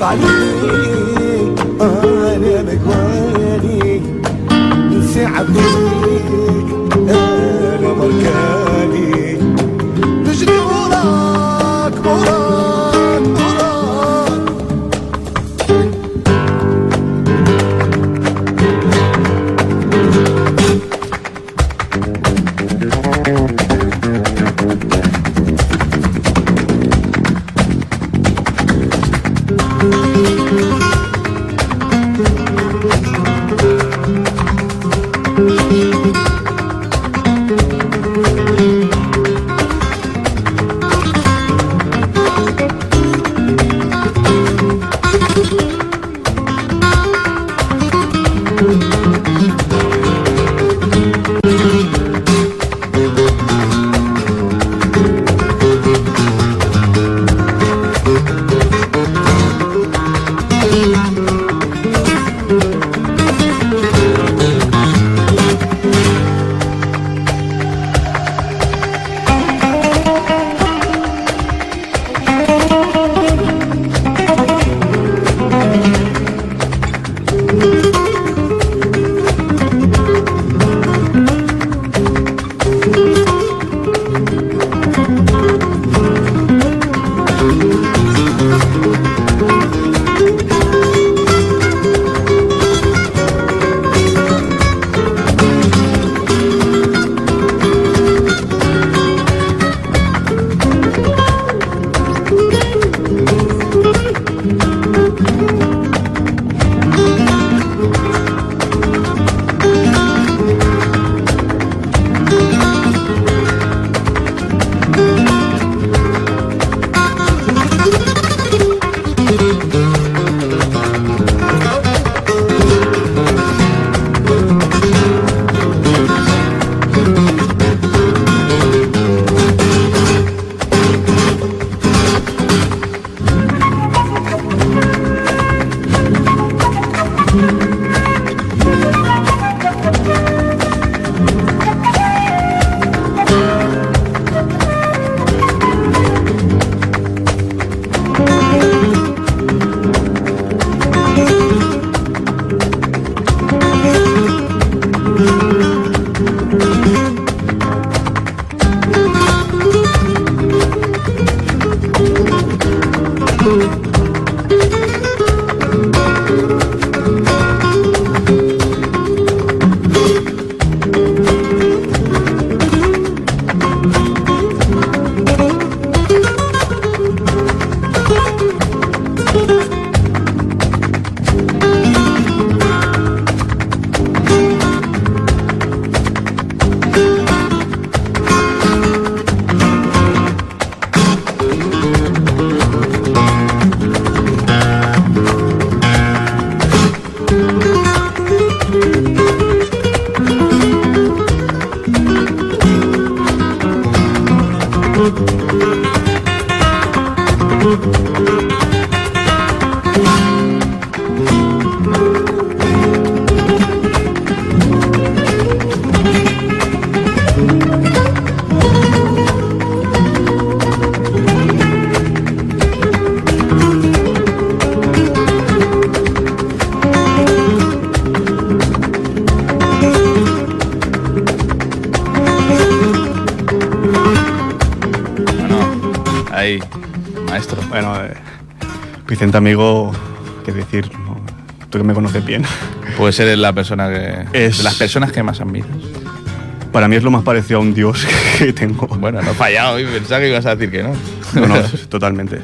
Speaker 2: valeu. Ah. Amigo, qué decir, ¿no? tú que me conoces bien.
Speaker 1: Puede ser la persona que.
Speaker 2: Es-
Speaker 1: De las personas que más admiras.
Speaker 2: Para mí es lo más parecido a un dios [LAUGHS] que tengo.
Speaker 1: Bueno, no he fallado y pensaba que ibas a decir que no.
Speaker 2: No, no, [LAUGHS] totalmente.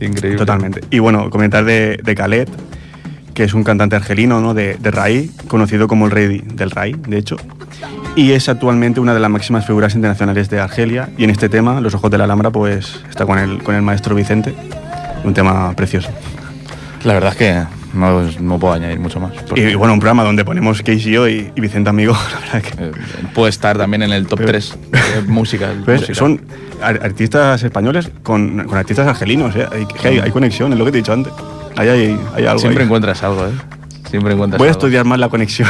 Speaker 1: Increíble.
Speaker 2: Totalmente. Y bueno, comentar de, de Khaled, que es un cantante argelino ¿no? de, de raíz, conocido como el rey del raíz, de hecho. Y es actualmente una de las máximas figuras internacionales de Argelia. Y en este tema, Los Ojos de la Alhambra, pues está con el, con el maestro Vicente. Un tema precioso.
Speaker 1: La verdad es que no, no puedo añadir mucho más.
Speaker 2: Y, bueno, un programa donde ponemos Casey y yo y, y Vicente Amigo, [LAUGHS] la verdad que.
Speaker 1: eh, puede estar también en el top
Speaker 2: Pero-
Speaker 1: 3 de [LAUGHS] música.
Speaker 2: Son ar- artistas españoles con, con artistas argelinos, ¿eh? hay, hay, hay conexión, es lo que te he dicho antes. Ahí hay, hay algo.
Speaker 1: Siempre
Speaker 2: ahí.
Speaker 1: encuentras algo, ¿eh? Siempre encuentras
Speaker 2: Voy a
Speaker 1: algo.
Speaker 2: estudiar más la conexión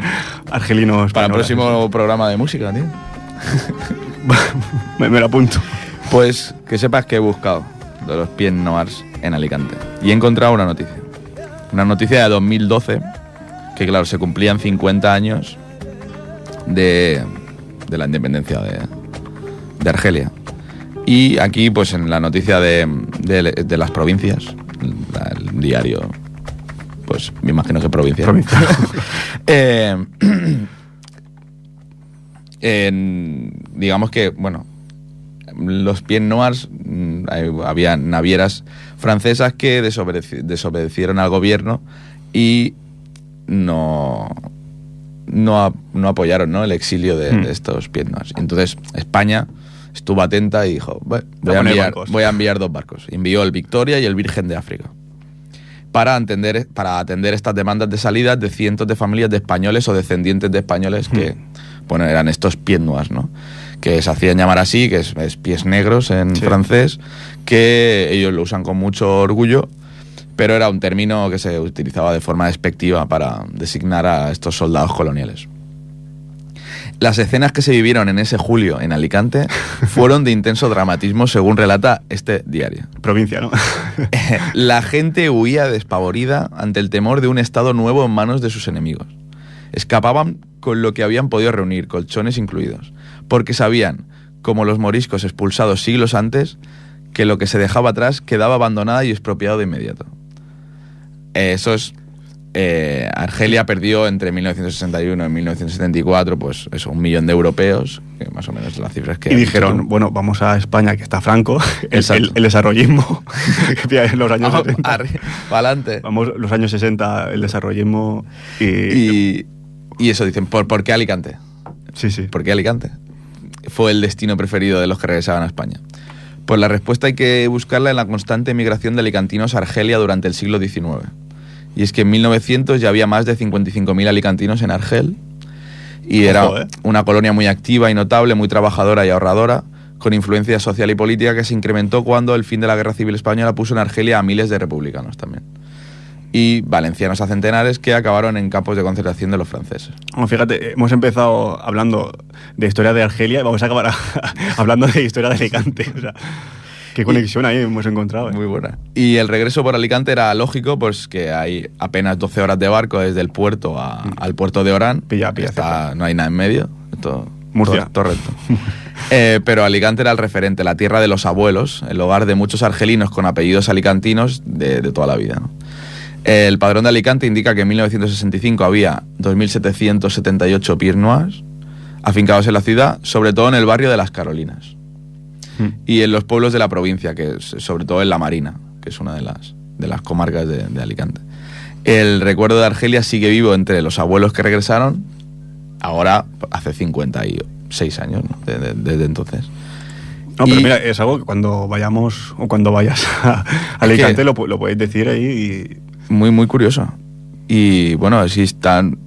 Speaker 2: [LAUGHS] argelino
Speaker 1: Para el próximo programa de música, tío.
Speaker 2: me, me lo apunto.
Speaker 1: Pues que sepas que he buscado de los pies noirs en Alicante y he encontrado una noticia. Una noticia de 2012, que claro, se cumplían 50 años de, de la independencia de, de Argelia. Y aquí, pues en la noticia de, de- las provincias, el diario, pues me imagino que provincia.
Speaker 2: Provincia. [LAUGHS]
Speaker 1: Eh, [CLEARS THROAT] en- digamos que, bueno, los pies noirs, mm, había navieras francesas que desobedeci- desobedecieron al gobierno y no, no, apoyaron ¿no? el exilio de,
Speaker 2: Hmm.
Speaker 1: de estos pies noirs. Entonces España estuvo atenta y dijo, "Bueno, voy a, enviar,
Speaker 2: barcos".
Speaker 1: voy a enviar dos barcos. Envió el Victoria y el Virgen de África para atender, para atender estas demandas de salida de cientos de familias de españoles o descendientes de españoles que, bueno, eran estos pies noirs, ¿no? Que se hacían llamar así, que es, es pies negros en
Speaker 2: Sí.
Speaker 1: francés, que ellos lo usan con mucho orgullo, pero era un término que se utilizaba de forma despectiva para designar a estos soldados coloniales. Las escenas que se vivieron en ese julio en Alicante [LAUGHS] fueron de intenso dramatismo, según relata este diario.
Speaker 2: Provincia, ¿no? [LAUGHS]
Speaker 1: La gente huía despavorida ante el temor de un Estado nuevo en manos de sus enemigos. Escapaban con lo que habían podido reunir, colchones incluidos, porque sabían, como los moriscos expulsados siglos antes, que lo que se dejaba atrás quedaba abandonada y expropiado de inmediato. Eh, Eso es... eh, Argelia perdió entre 1961 y 1974, pues eso, un millón de europeos, que más o menos las cifras que...
Speaker 2: y dijeron,
Speaker 1: tú.
Speaker 2: bueno, vamos a España, que está Franco, [LAUGHS] el,
Speaker 1: Exacto.
Speaker 2: el- el desarrollismo, [LAUGHS] que pilla en los años
Speaker 1: Vamos,
Speaker 2: 70.
Speaker 1: arri- pa'lante.
Speaker 2: Vamos, los años 60, el desarrollismo y...
Speaker 1: Y, y eso dicen, ¿por, ¿por qué Alicante?
Speaker 2: sí, sí.
Speaker 1: ¿Por qué Alicante? Fue el destino preferido de los que regresaban a España. Pues la respuesta hay que buscarla en la constante migración de alicantinos a Argelia durante el siglo XIX. Y es que en 1900 ya había más de 55.000 alicantinos en Argel. Y era
Speaker 2: Ojo, ¿eh?
Speaker 1: una colonia muy activa y notable, muy trabajadora y ahorradora, con influencia social y política que se incrementó cuando el fin de la Guerra Civil Española puso en Argelia a miles de republicanos también. Y valencianos a centenares que acabaron en campos de concentración de los franceses.
Speaker 2: Bueno, fíjate, hemos empezado hablando de historia de Argelia y vamos a acabar [LAUGHS] hablando de historia de Alicante. O sea, qué conexión ahí hemos encontrado. ¿eh?
Speaker 1: Muy buena. Y el regreso por Alicante era lógico, pues que hay apenas 12 horas de barco desde el puerto a- al puerto de Orán.
Speaker 2: Pilla, pilla
Speaker 1: Está- no hay nada en medio. Todo,
Speaker 2: Murcia.
Speaker 1: Todo, todo recto. [LAUGHS] Eh, pero Alicante era el referente, la tierra de los abuelos, el hogar de muchos argelinos con apellidos alicantinos de, de toda la vida. ¿no? El padrón de Alicante indica que en 1965 había 2.778 pies noirs afincados en la ciudad, sobre todo en el barrio de las Carolinas
Speaker 2: Mm.
Speaker 1: y en los pueblos de la provincia, que es, sobre todo en La Marina, que es una de las, de las comarcas de, de Alicante. El recuerdo de Argelia sigue vivo entre los abuelos que regresaron, ahora hace 56 años, ¿no? De- de- desde entonces.
Speaker 2: No, pero
Speaker 1: Y-
Speaker 2: mira, es algo que cuando vayamos o cuando vayas a Alicante lo, lo podéis decir ahí
Speaker 1: Muy, muy curioso. Y bueno, sí están.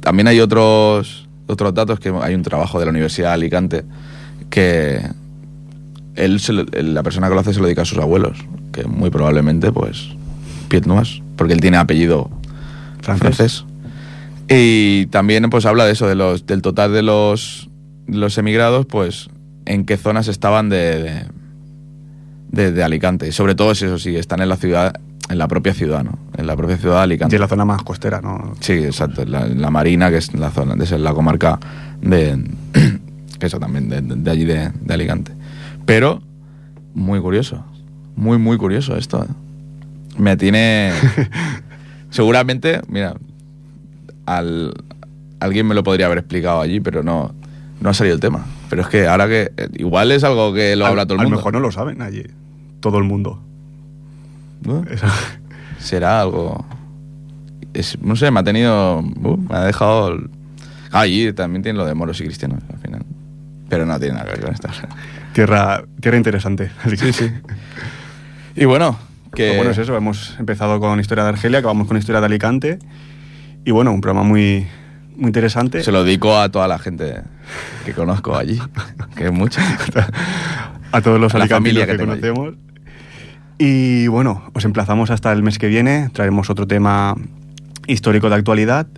Speaker 1: También hay otros, otros datos que hay un trabajo de la Universidad de Alicante que él, se lo- la persona que lo hace se lo dedica a sus abuelos, que muy probablemente, pues, Piet Noas, porque él tiene apellido
Speaker 2: francés.
Speaker 1: francés. Y también pues habla de eso, de los, del total de los, los emigrados, pues en qué zonas estaban de, de, de- de Alicante. Y sobre todo si eso sí, están en la ciudad, en la propia ciudad, ¿no? En la propia ciudad de
Speaker 2: Y
Speaker 1: Alicante.
Speaker 2: es la zona más costera, ¿no?
Speaker 1: Sí, exacto, la, la Marina, que es la zona, de ser la comarca de, [CLEARS THROAT] que eso también, de, allí de, de Alicante. Pero, muy curioso, Muy, muy curioso esto. ¿eh? Me tiene... [LAUGHS] Seguramente, mira, al, alguien me lo podría haber explicado allí, pero no, no ha salido el tema. Pero es que ahora que... eh, Igual es algo que lo
Speaker 2: Al-
Speaker 1: habla todo el
Speaker 2: a
Speaker 1: mundo.
Speaker 2: lo mejor no lo saben allí. Todo el mundo.
Speaker 1: Será algo... es- no sé, me ha tenido... uh, me ha dejado... Allí también tiene lo de moros y cristianos al final. Pero no tiene nada que ver con esto. [LAUGHS]
Speaker 2: Tierra, tierra interesante. Sí, sí.
Speaker 1: Y bueno, que...
Speaker 2: Pues bueno, es eso. Hemos empezado con historia de Argelia, acabamos con historia de Alicante. Y bueno, un programa muy, muy interesante.
Speaker 1: Se lo dedico a toda la gente que conozco allí, que es mucha. [LAUGHS]
Speaker 2: a todos los
Speaker 1: a la
Speaker 2: alicantinos
Speaker 1: familia
Speaker 2: que,
Speaker 1: que allí.
Speaker 2: Y bueno, os emplazamos hasta el mes que viene. Traeremos otro tema histórico de actualidad.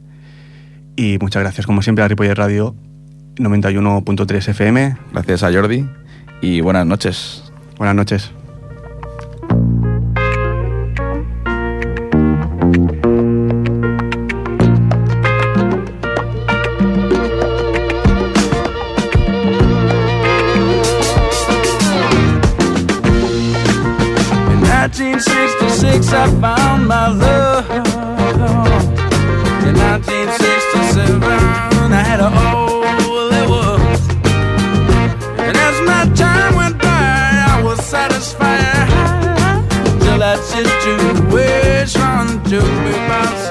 Speaker 2: Y muchas gracias, como siempre, a Ripollet Radio 91.3 FM.
Speaker 1: Gracias a Jordi y buenas noches.
Speaker 2: Buenas noches.
Speaker 4: 1966, I found my love. In 1967, I had a all there was. And as my time went by, I was satisfied. Till that situation took me by.